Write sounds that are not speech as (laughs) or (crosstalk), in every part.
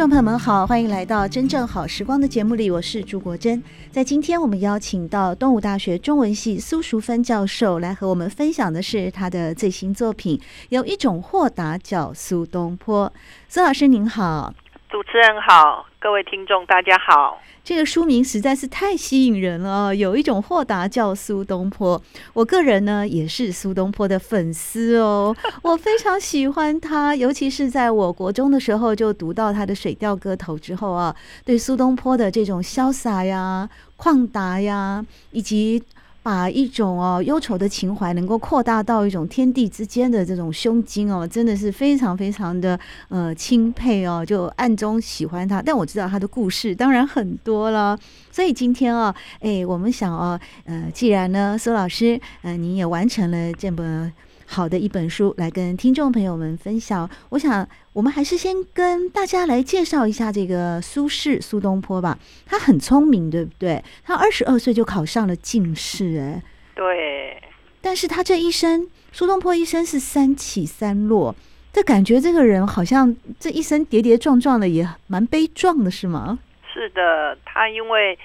众朋友们好，欢迎来到《真正好时光》的节目里，我是朱国珍。在今天，我们邀请到东吴大学中文系苏淑芬教授来和我们分享的是他的最新作品《有一种豁达叫苏东坡》。苏老师您好，主持人好，各位听众大家好。这个书名实在是太吸引人了，有一种豁达叫苏东坡。我个人呢也是苏东坡的粉丝哦，我非常喜欢他，尤其是在我国中的时候就读到他的《水调歌头》之后啊，对苏东坡的这种潇洒呀、旷达呀，以及。把一种哦忧愁的情怀能够扩大到一种天地之间的这种胸襟哦，真的是非常非常的呃钦佩哦，就暗中喜欢他。但我知道他的故事当然很多了，所以今天哦，哎，我们想哦，呃，既然呢，苏老师，呃，你也完成了这么。好的一本书来跟听众朋友们分享。我想，我们还是先跟大家来介绍一下这个苏轼苏东坡吧。他很聪明，对不对？他二十二岁就考上了进士，哎，对。但是他这一生，苏东坡一生是三起三落，这感觉这个人好像这一生跌跌撞撞的，也蛮悲壮的，是吗？是的，他因为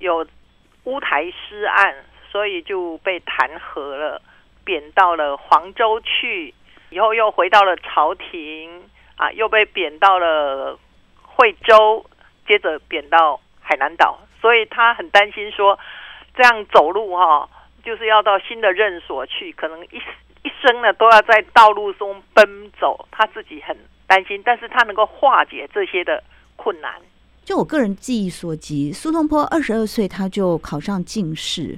有乌台诗案，所以就被弹劾了。贬到了黄州去，以后又回到了朝廷啊，又被贬到了惠州，接着贬到海南岛，所以他很担心说，这样走路哈、就是要到新的任所去，可能一一生呢都要在道路中奔走，他自己很担心，但是他能够化解这些的困难。就我个人记忆所及，苏东坡二十二岁他就考上进士。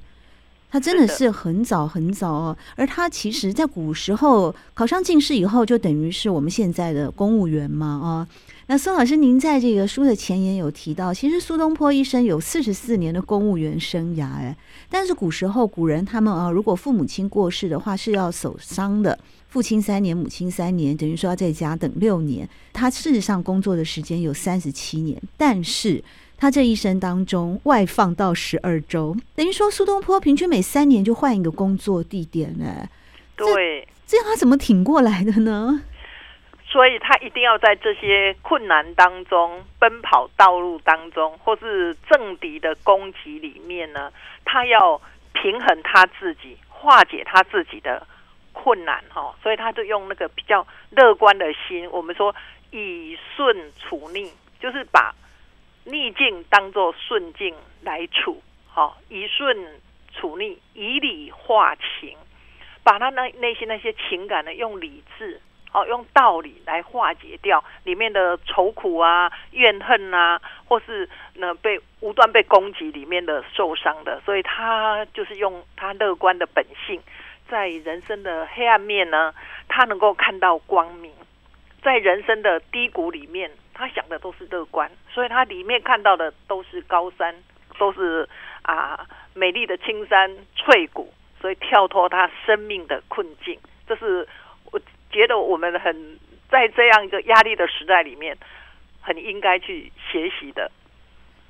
他真的是很早很早哦，而他其实在古时候考上进士以后，就等于是我们现在的公务员嘛啊。那孙老师，您在这个书的前言有提到，其实苏东坡一生有四十四年的公务员生涯，哎，但是古时候古人他们啊，如果父母亲过世的话是要守丧的，父亲三年，母亲三年，等于说要在家等六年。他事实上工作的时间有三十七年，但是。他这一生当中外放到十二州，等于说苏东坡平均每三年就换一个工作地点呢。对，这样他怎么挺过来的呢？所以他一定要在这些困难当中奔跑道路当中，或是政敌的攻击里面呢，他要平衡他自己，化解他自己的困难哈。所以他就用那个比较乐观的心，我们说以顺处逆，就是把。逆境当作顺境来处，好，以顺处逆，以理化情，把他那内心那些情感呢，用理智，哦，用道理来化解掉里面的愁苦啊、怨恨啊，或是呢被无端被攻击里面的受伤的，所以他就是用他乐观的本性，在人生的黑暗面呢，他能够看到光明，在人生的低谷里面。他想的都是乐观，所以他里面看到的都是高山，都是啊美丽的青山翠谷，所以跳脱他生命的困境。这是我觉得我们很在这样一个压力的时代里面，很应该去学习的。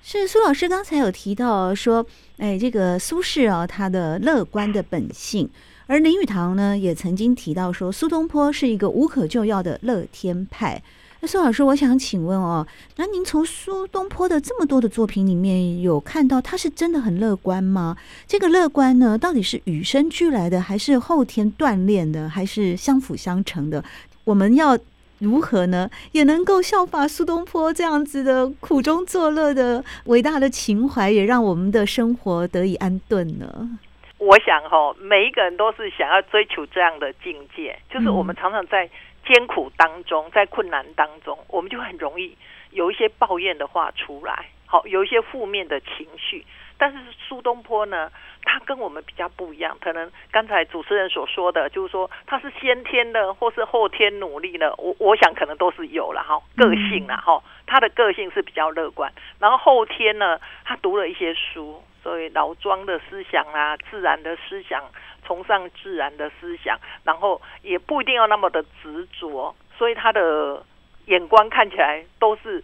是苏老师刚才有提到说，哎，这个苏轼啊，他的乐观的本性，而林语堂呢也曾经提到说，苏东坡是一个无可救药的乐天派。那苏老师，我想请问哦，那您从苏东坡的这么多的作品里面有看到他是真的很乐观吗？这个乐观呢，到底是与生俱来的，还是后天锻炼的，还是相辅相成的？我们要如何呢，也能够效法苏东坡这样子的苦中作乐的伟大的情怀，也让我们的生活得以安顿呢？我想哈、哦，每一个人都是想要追求这样的境界，就是我们常常在。艰苦当中，在困难当中，我们就很容易有一些抱怨的话出来，好，有一些负面的情绪。但是苏东坡呢，他跟我们比较不一样。可能刚才主持人所说的，就是说他是先天的，或是后天努力的。我我想可能都是有了哈，个性了哈，他的个性是比较乐观。然后后天呢，他读了一些书，所以老庄的思想啊，自然的思想，崇尚自然的思想，然后也不一定要那么的执着，所以他的眼光看起来都是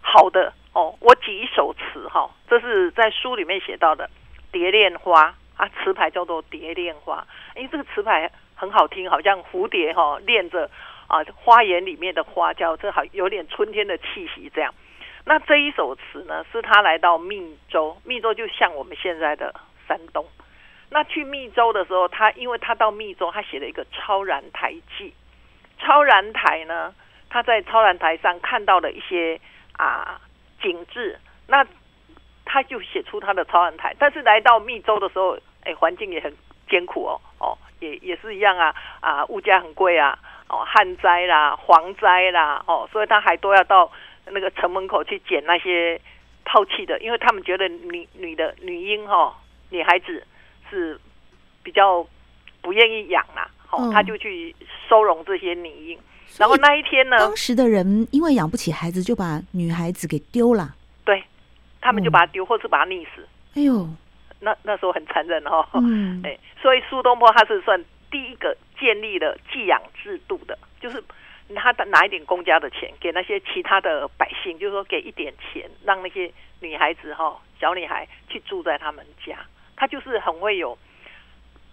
好的。哦，我举一首词哈，这是在书里面写到的《蝶恋花》啊，词牌叫做《蝶恋花》，因为这个词牌很好听，好像蝴蝶哈恋着啊花园里面的花叫这好有点春天的气息这样。那这一首词呢，是他来到密州，密州就像我们现在的山东。那去密州的时候，他因为他到密州，他写了一个《超然台记》。超然台呢，他在超然台上看到了一些啊。景致，那他就写出他的超然台。但是来到密州的时候，哎，环境也很艰苦哦，哦，也也是一样啊，啊，物价很贵啊，哦，旱灾啦，蝗灾啦，哦，所以他还都要到那个城门口去捡那些抛弃的，因为他们觉得女女的女婴哈、哦，女孩子是比较不愿意养啦，哦，嗯、他就去收容这些女婴。然后那一天呢，当时的人因为养不起孩子，就把女孩子给丢了。对，他们就把她丢，或是把她溺死。哎呦，那那时候很残忍哦。嗯，(laughs) 哎，所以苏东坡他是算第一个建立了寄养制度的，就是他拿一点公家的钱给那些其他的百姓，就是说给一点钱，让那些女孩子哈，小女孩去住在他们家。他就是很会有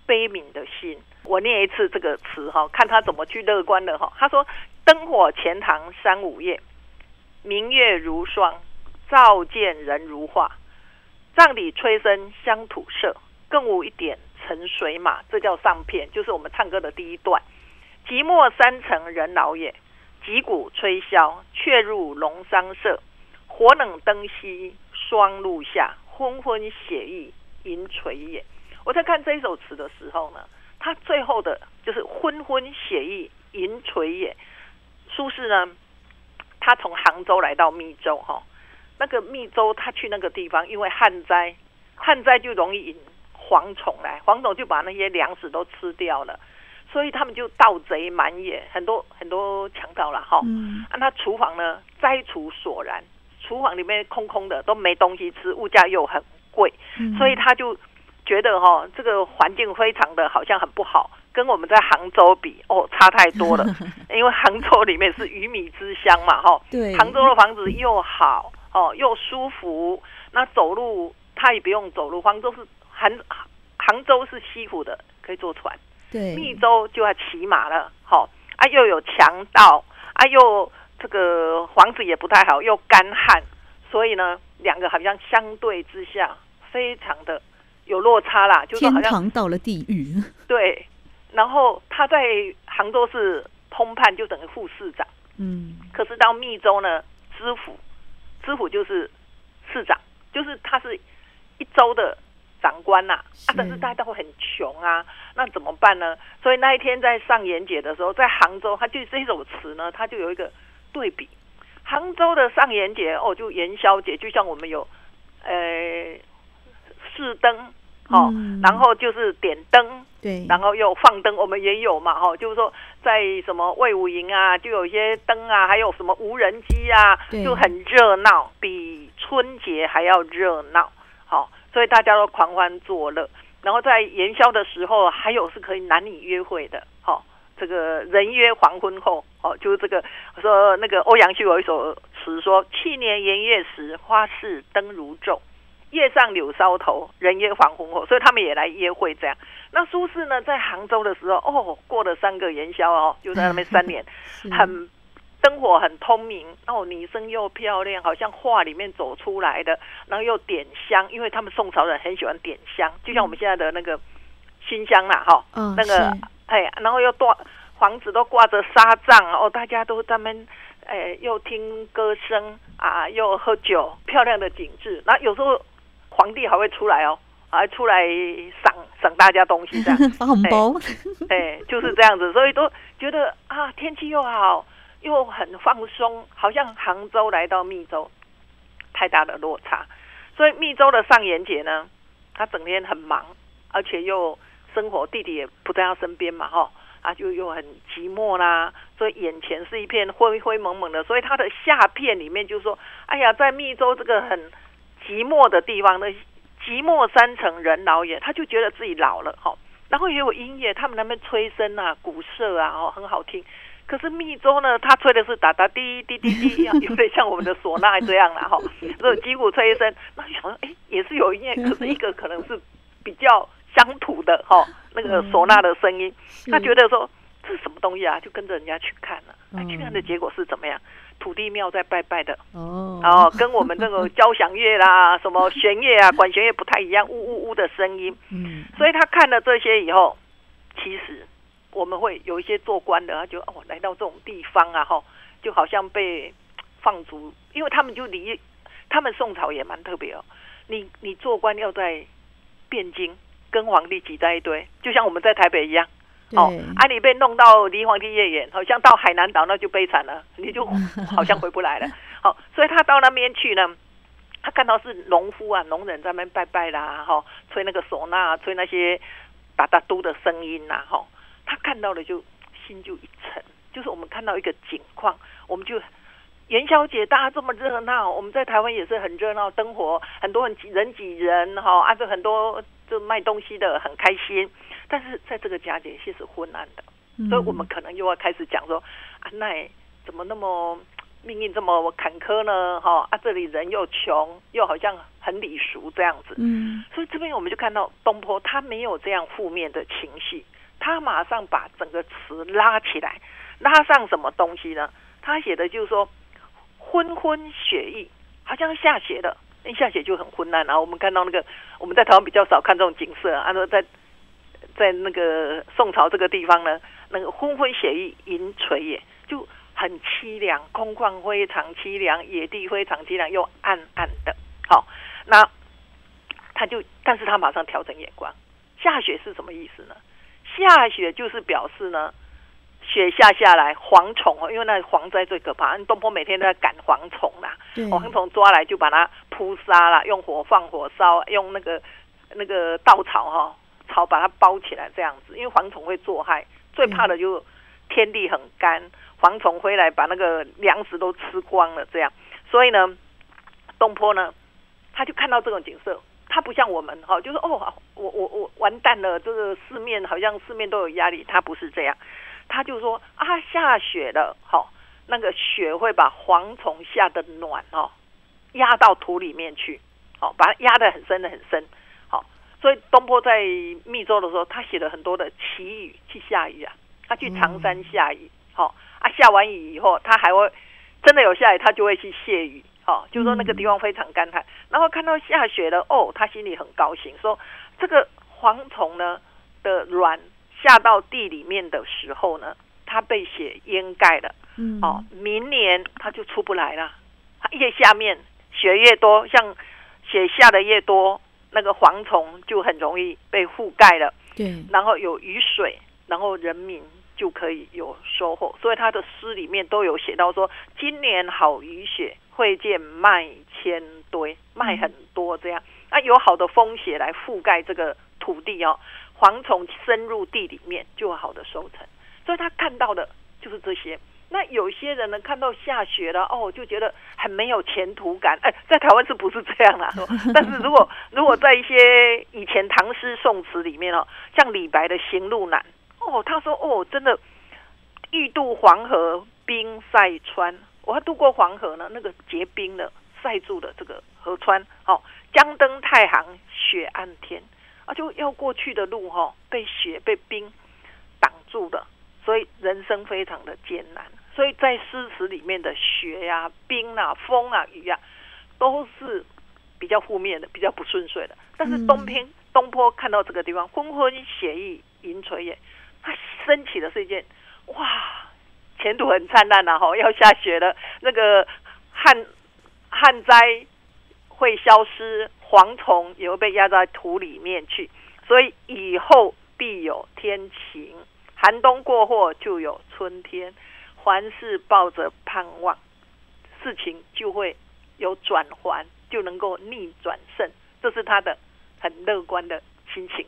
悲悯的心。我念一次这个词哈，看他怎么去乐观的哈。他说：“灯火钱塘三五夜，明月如霜，照见人如画。帐底吹笙乡土色，更无一点尘水马。”这叫上片，就是我们唱歌的第一段。寂寞山城人老也，击鼓吹箫却入龙桑舍。火冷灯稀霜露下，昏昏写意银垂也。我在看这一首词的时候呢。他最后的就是昏昏写意银垂也。苏轼呢，他从杭州来到密州哈，那个密州他去那个地方，因为旱灾，旱灾就容易引蝗虫来，蝗虫就把那些粮食都吃掉了，所以他们就盗贼满野，很多很多强盗了哈。嗯。啊，那厨房呢，灾除索然，厨房里面空空的，都没东西吃，物价又很贵，所以他就。觉得哈，这个环境非常的好像很不好，跟我们在杭州比哦，差太多了。(laughs) 因为杭州里面是鱼米之乡嘛，哈，对，杭州的房子又好哦，又舒服，那走路他也不用走路。杭州是杭杭州是西湖的，可以坐船。对，密州就要骑马了，好啊，又有强盗啊，又这个房子也不太好，又干旱，所以呢，两个好像相对之下非常的。有落差啦，就是好像天堂到了地狱。(laughs) 对，然后他在杭州是通判，就等于副市长。嗯，可是到密州呢，知府，知府就是市长，就是他是一州的长官呐。啊，但是大家都会很穷啊，那怎么办呢？所以那一天在上元节的时候，在杭州，他就这首词呢，他就有一个对比。杭州的上元节哦，就元宵节，就像我们有，呃。试灯，哦，嗯、然后就是点灯，对，然后又放灯，我们也有嘛，哈、哦，就是说在什么魏武营啊，就有一些灯啊，还有什么无人机啊，就很热闹，比春节还要热闹，好、哦，所以大家都狂欢作乐。然后在元宵的时候，还有是可以男女约会的，好、哦，这个人约黄昏后，哦，就是这个说那个欧阳修有一首词说：去年元月时，花市灯如昼。夜上柳梢头，人约黄昏后，所以他们也来约会这样。那苏轼呢，在杭州的时候，哦，过了三个元宵哦，就在那边三年，(laughs) 很灯火很通明哦，女生又漂亮，好像画里面走出来的，然后又点香，因为他们宋朝人很喜欢点香，就像我们现在的那个新香啦，哈、嗯，那个哎，然后又挂房子都挂着纱帐哦，大家都在那边哎，又听歌声啊，又喝酒，漂亮的景致。那有时候。皇帝还会出来哦，还出来赏赏大家东西这样，(laughs) 发红包，哎，就是这样子，所以都觉得啊，天气又好，又很放松，好像杭州来到密州，太大的落差。所以密州的上元节呢，他整天很忙，而且又生活弟弟也不在他身边嘛，哈，啊，就又很寂寞啦，所以眼前是一片灰灰蒙蒙的。所以他的下片里面就说：“哎呀，在密州这个很寂寞的地方呢，寂寞山城人老也。”他就觉得自己老了，哈。然后也有音乐，他们那边吹笙啊、鼓瑟啊，哦，很好听。可是密州呢，他吹的是哒哒滴滴滴滴，有点像我们的唢呐这样啦，哈。这种击鼓吹笙，那就想说，哎，也是有音乐，可是一个可能是比较乡土的，哈，那个唢呐的声音。他觉得说这是什么东西啊？就跟着人家去看了，哎，去看的结果是怎么样？土地庙在拜拜的哦，哦跟我们这个交响乐啦、什么弦乐啊、管弦乐不太一样，呜呜呜的声音。嗯，所以他看了这些以后，其实我们会有一些做官的，他就哦来到这种地方啊，哈，就好像被放逐，因为他们就离他们宋朝也蛮特别哦。你你做官要在汴京跟皇帝挤在一堆，就像我们在台北一样。哦，啊，你被弄到离皇帝越远，好像到海南岛那就悲惨了，你就 (laughs) 好像回不来了。好，所以他到那边去呢，他看到是农夫啊、农人在那边拜拜啦，哈，吹那个唢呐，吹那些哒哒嘟的声音呐，哈，他看到了就心就一沉，就是我们看到一个景况，我们就元宵节大家这么热闹，我们在台湾也是很热闹，灯火很多很挤人挤人，哈，啊，这很多就卖东西的很开心。但是在这个家庭却是昏暗的，所以我们可能又要开始讲说，啊，奈怎么那么命运这么坎坷呢？哈啊，这里人又穷，又好像很礼俗这样子。嗯，所以这边我们就看到东坡他没有这样负面的情绪，他马上把整个词拉起来，拉上什么东西呢？他写的就是说，昏昏雪意，好像下雪了，一下雪就很昏暗。然后我们看到那个我们在台湾比较少看这种景色，按啊，在。在那个宋朝这个地方呢，那个昏昏雪意银垂也，就很凄凉，空旷非常凄凉，野地非常凄凉，又暗暗的。好，那他就，但是他马上调整眼光，下雪是什么意思呢？下雪就是表示呢，雪下下来，蝗虫哦，因为那蝗灾最可怕，东坡每天都在赶蝗虫啦，蝗虫抓来就把它扑杀了，用火放火烧，用那个那个稻草哈。草把它包起来，这样子，因为蝗虫会作害，最怕的就天地很干，蝗虫回来把那个粮食都吃光了，这样。所以呢，东坡呢，他就看到这种景色，他不像我们哈，就是哦，我我我完蛋了，这个四面好像四面都有压力，他不是这样，他就说啊，下雪了，好，那个雪会把蝗虫下的暖哦压到土里面去，好，把它压得很深的很深。好所以东坡在密州的时候，他写了很多的祈雨，去下雨啊，他去长山下雨，好啊，下完雨以后，他还会真的有下雨，他就会去谢雨，好，就说那个地方非常干旱，然后看到下雪了，哦，他心里很高兴，说这个蝗虫呢的卵下到地里面的时候呢，它被雪掩盖了，嗯哦，明年它就出不来了，它越下面雪越多，像雪下的越多。那个蝗虫就很容易被覆盖了，对，然后有雨水，然后人民就可以有收获。所以他的诗里面都有写到说，今年好雨雪，会见麦千堆，麦很多这样。啊，有好的风雪来覆盖这个土地哦，蝗虫深入地里面就有好的收成。所以他看到的就是这些。那有些人呢，看到下雪了，哦，就觉得很没有前途感。哎，在台湾是不是这样啊？(laughs) 但是如果如果在一些以前唐诗宋词里面哦，像李白的《行路难》，哦，他说哦，真的欲渡黄河冰塞川，我要渡过黄河呢，那个结冰了，塞住了这个河川，哦，江登太行雪暗天，啊，就要过去的路哈，被雪被冰挡住了。所以人生非常的艰难，所以在诗词里面的雪呀、啊、冰啊、风啊、雨啊，都是比较负面的、比较不顺遂的。但是东篇东坡看到这个地方，昏昏雪意银垂也，他升起的是一件哇，前途很灿烂呐！哈，要下雪了，那个旱旱灾会消失，蝗虫也会被压在土里面去，所以以后必有天晴。寒冬过后就有春天，凡事抱着盼望，事情就会有转圜，就能够逆转胜。这是他的很乐观的心情。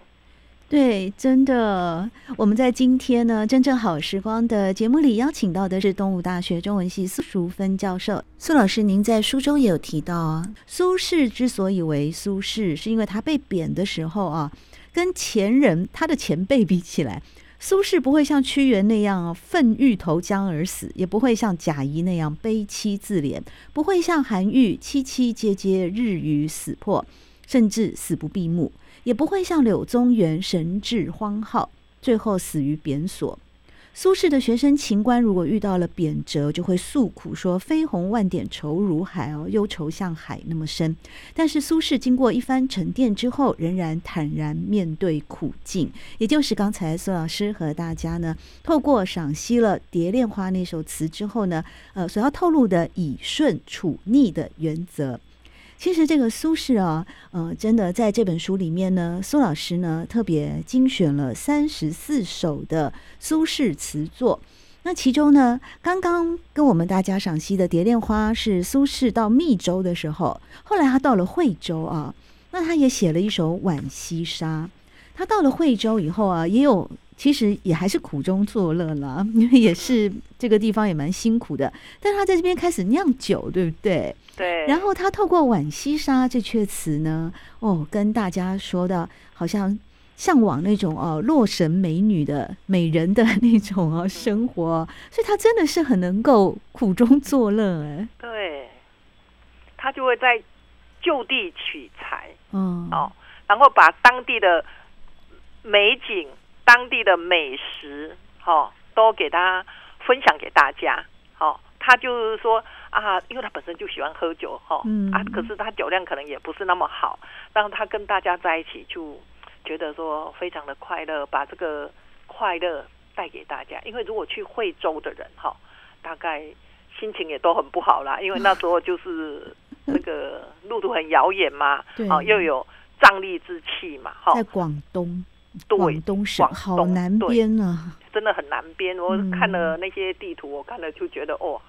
对，真的，我们在今天呢，真正好时光的节目里邀请到的是东吴大学中文系苏淑芬教授。苏老师，您在书中也有提到啊，苏轼之所以为苏轼，是因为他被贬的时候啊，跟前人他的前辈比起来，苏轼不会像屈原那样愤欲投江而死，也不会像贾谊那样悲戚自怜，不会像韩愈凄凄切切日与死破，甚至死不闭目。也不会像柳宗元神志荒号，最后死于贬所。苏轼的学生秦观如果遇到了贬谪，就会诉苦说：“飞鸿万点愁如海哦，忧愁像海那么深。”但是苏轼经过一番沉淀之后，仍然坦然面对苦境。也就是刚才苏老师和大家呢，透过赏析了《蝶恋花》那首词之后呢，呃，所要透露的以顺处逆的原则。其实这个苏轼啊，呃，真的在这本书里面呢，苏老师呢特别精选了三十四首的苏轼词作。那其中呢，刚刚跟我们大家赏析的《蝶恋花》是苏轼到密州的时候，后来他到了惠州啊，那他也写了一首《浣溪沙》。他到了惠州以后啊，也有。其实也还是苦中作乐了，(laughs) 因为也是这个地方也蛮辛苦的。但他在这边开始酿酒，对不对？对。然后他透过《惋惜沙》这阙词呢，哦，跟大家说的，好像向往那种哦，洛神美女的美人的那种哦生活，所以他真的是很能够苦中作乐哎。对，他就会在就地取材，嗯，哦，然后把当地的美景。当地的美食，哦，都给他分享给大家，哦，他就是说啊，因为他本身就喜欢喝酒，哈、哦，嗯、啊，可是他酒量可能也不是那么好，让他跟大家在一起就觉得说非常的快乐，把这个快乐带给大家。因为如果去惠州的人，哈、哦，大概心情也都很不好啦，因为那时候就是那个 (laughs) 路途很遥远嘛，对哦，又有瘴疠之气嘛，哈、哦，在广东。对，广东省东好南边啊，真的很南边。我看了那些地图，嗯、我看了就觉得哦，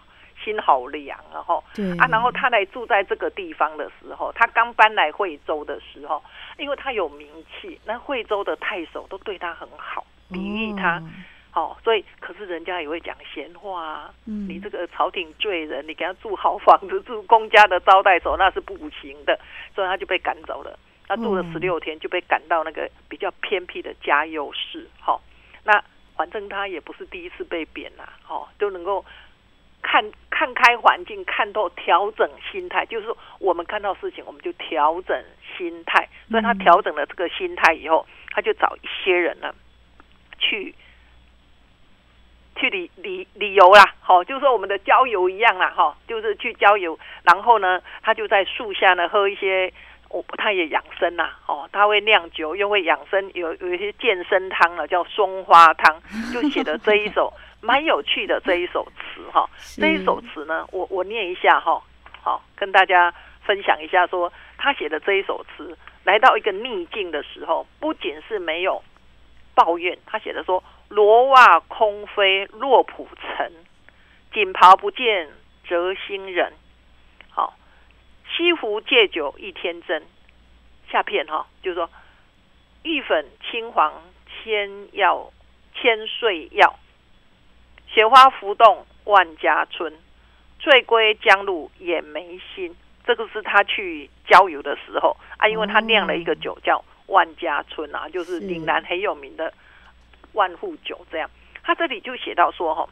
心好凉啊！哈，啊，然后他来住在这个地方的时候，他刚搬来惠州的时候，因为他有名气，那惠州的太守都对他很好，礼遇他，哦，所以可是人家也会讲闲话啊。嗯、你这个朝廷罪人，你给他住好房子，住公家的招待所，那是不行的，所以他就被赶走了。他住了十六天，就被赶到那个比较偏僻的嘉佑市。好、哦，那反正他也不是第一次被贬啦，好、哦，都能够看看开环境，看透调整心态。就是，我们看到事情，我们就调整心态。所以他调整了这个心态以后，他就找一些人呢，去去旅旅旅游啦。好、就是说我们的郊游一样啦。哈、就是去郊游。然后呢，他就在树下呢喝一些。哦，他也养生呐，哦，他会酿酒，又会养生，有有一些健身汤啊，叫松花汤，就写的这一首蛮有趣的这一首词哈。是这一首词呢，我我念一下哈，好，跟大家分享一下说，说他写的这一首词，来到一个逆境的时候，不仅是没有抱怨，他写的说：罗袜空飞落浦尘，锦袍不见折新人。好西湖借酒一天真，下片哈，就是说，玉粉青黄千药千岁药，雪花浮动万家春，醉归江路眼眉心。这个是他去郊游的时候啊，因为他酿了一个酒叫万家春啊，就是岭南很有名的万户酒。这样，他这里就写到说哈，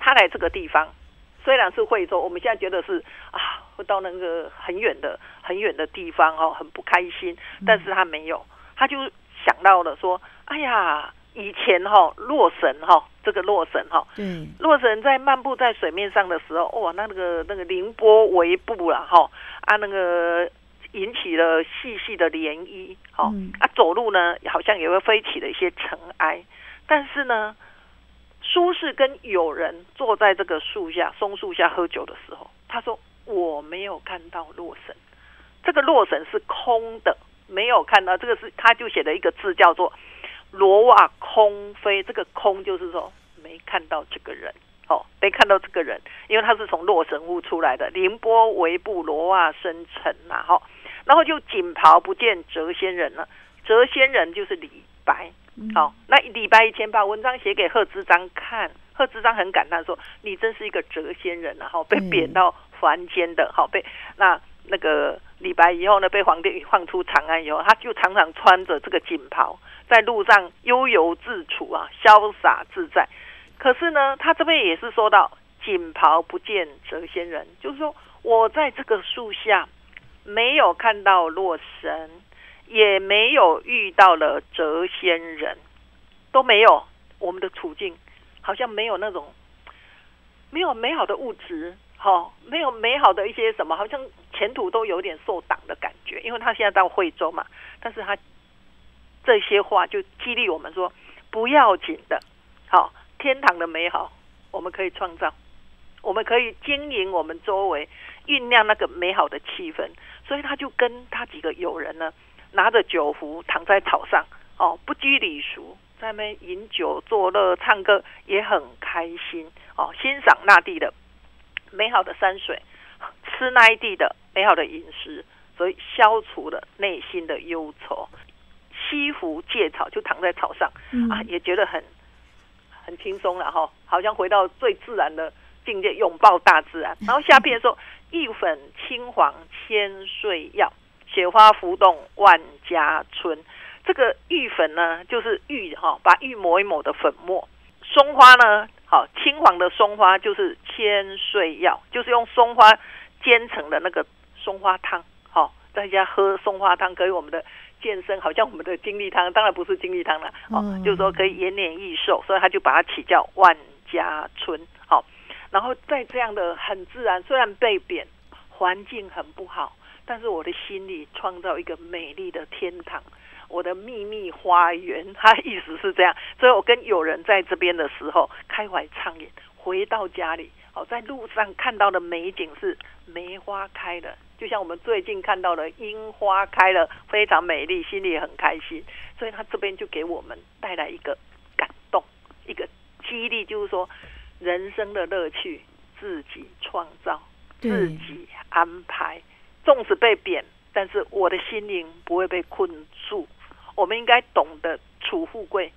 他来这个地方。虽然是惠州，我们现在觉得是啊，会到那个很远的、很远的地方哦，很不开心。但是他没有，他就想到了说：“哎呀，以前哈、哦，洛神哈、哦，这个洛神哈，嗯，洛神在漫步在水面上的时候，哇，那个那个凌波微步了哈，啊，那个引起了细细的涟漪，哈，啊，走路呢，好像也会飞起了一些尘埃，但是呢。”苏轼跟友人坐在这个树下松树下喝酒的时候，他说：“我没有看到洛神，这个洛神是空的，没有看到。这个是他就写了一个字叫做‘罗袜空飞’，这个空就是说没看到这个人，哦，没看到这个人，因为他是从洛神屋出来的，凌波微步，罗袜生尘呐，哈。然后就锦袍不见谪仙人了。谪仙人就是李白。好、哦，那李白以前把文章写给贺知章看，贺知章很感叹说：“你真是一个谪仙人啊！”哈，被贬到凡间的，好被那那个李白以后呢，被皇帝放出长安以后，他就常常穿着这个锦袍，在路上悠游自处啊，潇洒自在。可是呢，他这边也是说到“锦袍不见谪仙人”，就是说我在这个树下没有看到洛神。也没有遇到了谪仙人，都没有。我们的处境好像没有那种没有美好的物质，哈、没有美好的一些什么，好像前途都有点受挡的感觉。因为他现在到惠州嘛，但是他这些话就激励我们说，不要紧的，好、天堂的美好我们可以创造，我们可以经营我们周围酝酿那个美好的气氛。所以他就跟他几个友人呢。拿着酒壶躺在草上，哦，不拘礼俗，在那边饮酒作乐、唱歌，也很开心哦。欣赏那地的美好的山水，吃那一地的美好的饮食，所以消除了内心的忧愁。西湖芥草就躺在草上，嗯、啊，也觉得很很轻松了哈、哦，好像回到最自然的境界，拥抱大自然。然后下边说：“玉粉青黄千岁药。”雪花浮动万家春，这个玉粉呢，就是玉哈，把玉抹一抹的粉末。松花呢，好青黄的松花就是千岁药，就是用松花煎成的那个松花汤。好，大家喝松花汤，可以我们的健身，好像我们的精力汤，当然不是精力汤了。哦，就是说可以延年益寿，所以他就把它起叫万家春。好，然后在这样的很自然，虽然被贬，环境很不好。但是我的心里创造一个美丽的天堂，我的秘密花园。他意思是这样，所以我跟友人在这边的时候开怀畅饮。回到家里，哦，在路上看到的美景是梅花开了，就像我们最近看到的樱花开了，非常美丽，心里很开心。所以他这边就给我们带来一个感动，一个激励，就是说人生的乐趣自己创造，自己安排。纵使被贬，但是我的心灵不会被困住。我们应该懂得处富贵，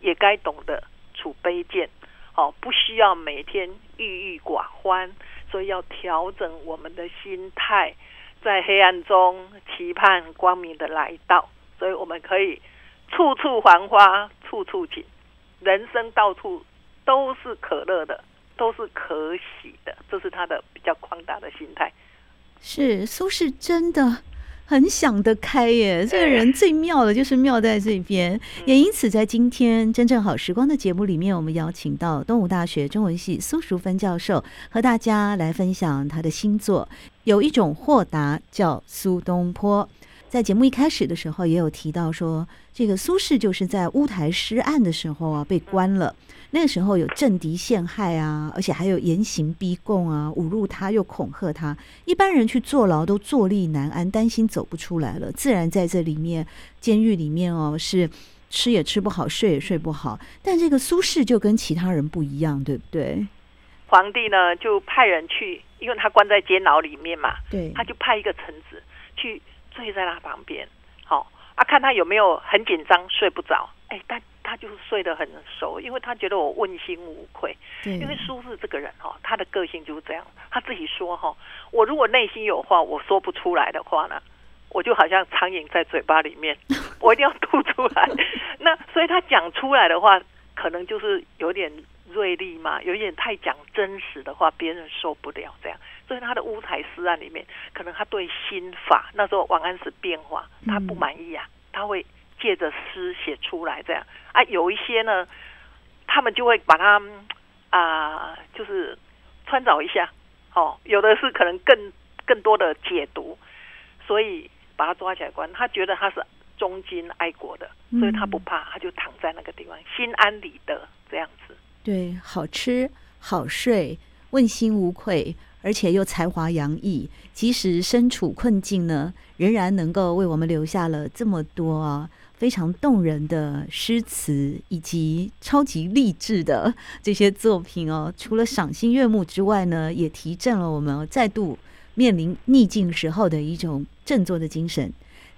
也该懂得处卑贱。好，不需要每天郁郁寡欢，所以要调整我们的心态，在黑暗中期盼光明的来到。所以我们可以处处繁花，处处景，人生到处都是可乐的，都是可喜的。这是他的比较宽大的心态。是苏轼真的很想得开耶，(laughs) 这个人最妙的就是妙在这边。也因此，在今天真正好时光的节目里面，我们邀请到东吴大学中文系苏淑芬教授，和大家来分享他的新作。有一种豁达叫苏东坡。在节目一开始的时候，也有提到说，这个苏轼就是在乌台诗案的时候啊被关了。那个时候有政敌陷害啊，而且还有严刑逼供啊，侮辱他又恐吓他。一般人去坐牢都坐立难安，担心走不出来了。自然在这里面监狱里面哦，是吃也吃不好，睡也睡不好。但这个苏轼就跟其他人不一样，对不对？皇帝呢就派人去，因为他关在监牢里面嘛，对，他就派一个臣子去睡在他旁边，好、哦、啊，看他有没有很紧张，睡不着。哎，但。他就是睡得很熟，因为他觉得我问心无愧。因为苏轼这个人哈，他的个性就是这样。他自己说哈，我如果内心有话我说不出来的话呢，我就好像苍蝇在嘴巴里面，(laughs) 我一定要吐出来。(laughs) 那所以他讲出来的话，可能就是有点锐利嘛，有点太讲真实的话，别人受不了这样。所以他的乌台诗案里面，可能他对心法那时候王安石变化，他不满意啊，他会。借着诗写出来，这样啊，有一些呢，他们就会把它啊、呃，就是穿凿一下，哦，有的是可能更更多的解读，所以把他抓起来关。他觉得他是忠君爱国的，所以他不怕，他就躺在那个地方，心安理得这样子。对，好吃好睡，问心无愧，而且又才华洋溢，即使身处困境呢，仍然能够为我们留下了这么多啊。非常动人的诗词以及超级励志的 (laughs) 这些作品哦，除了赏心悦目之外呢，也提振了我们再度面临逆境时候的一种振作的精神。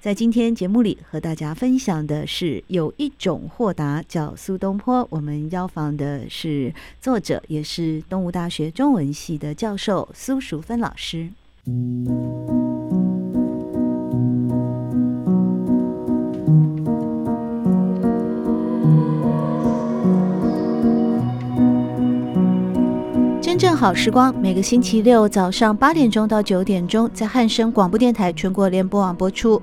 在今天节目里和大家分享的是有一种豁达叫苏东坡。我们邀访的是作者，也是东吴大学中文系的教授苏淑芬老师。真正好时光，每个星期六早上八点钟到九点钟，在汉声广播电台全国联播网播出。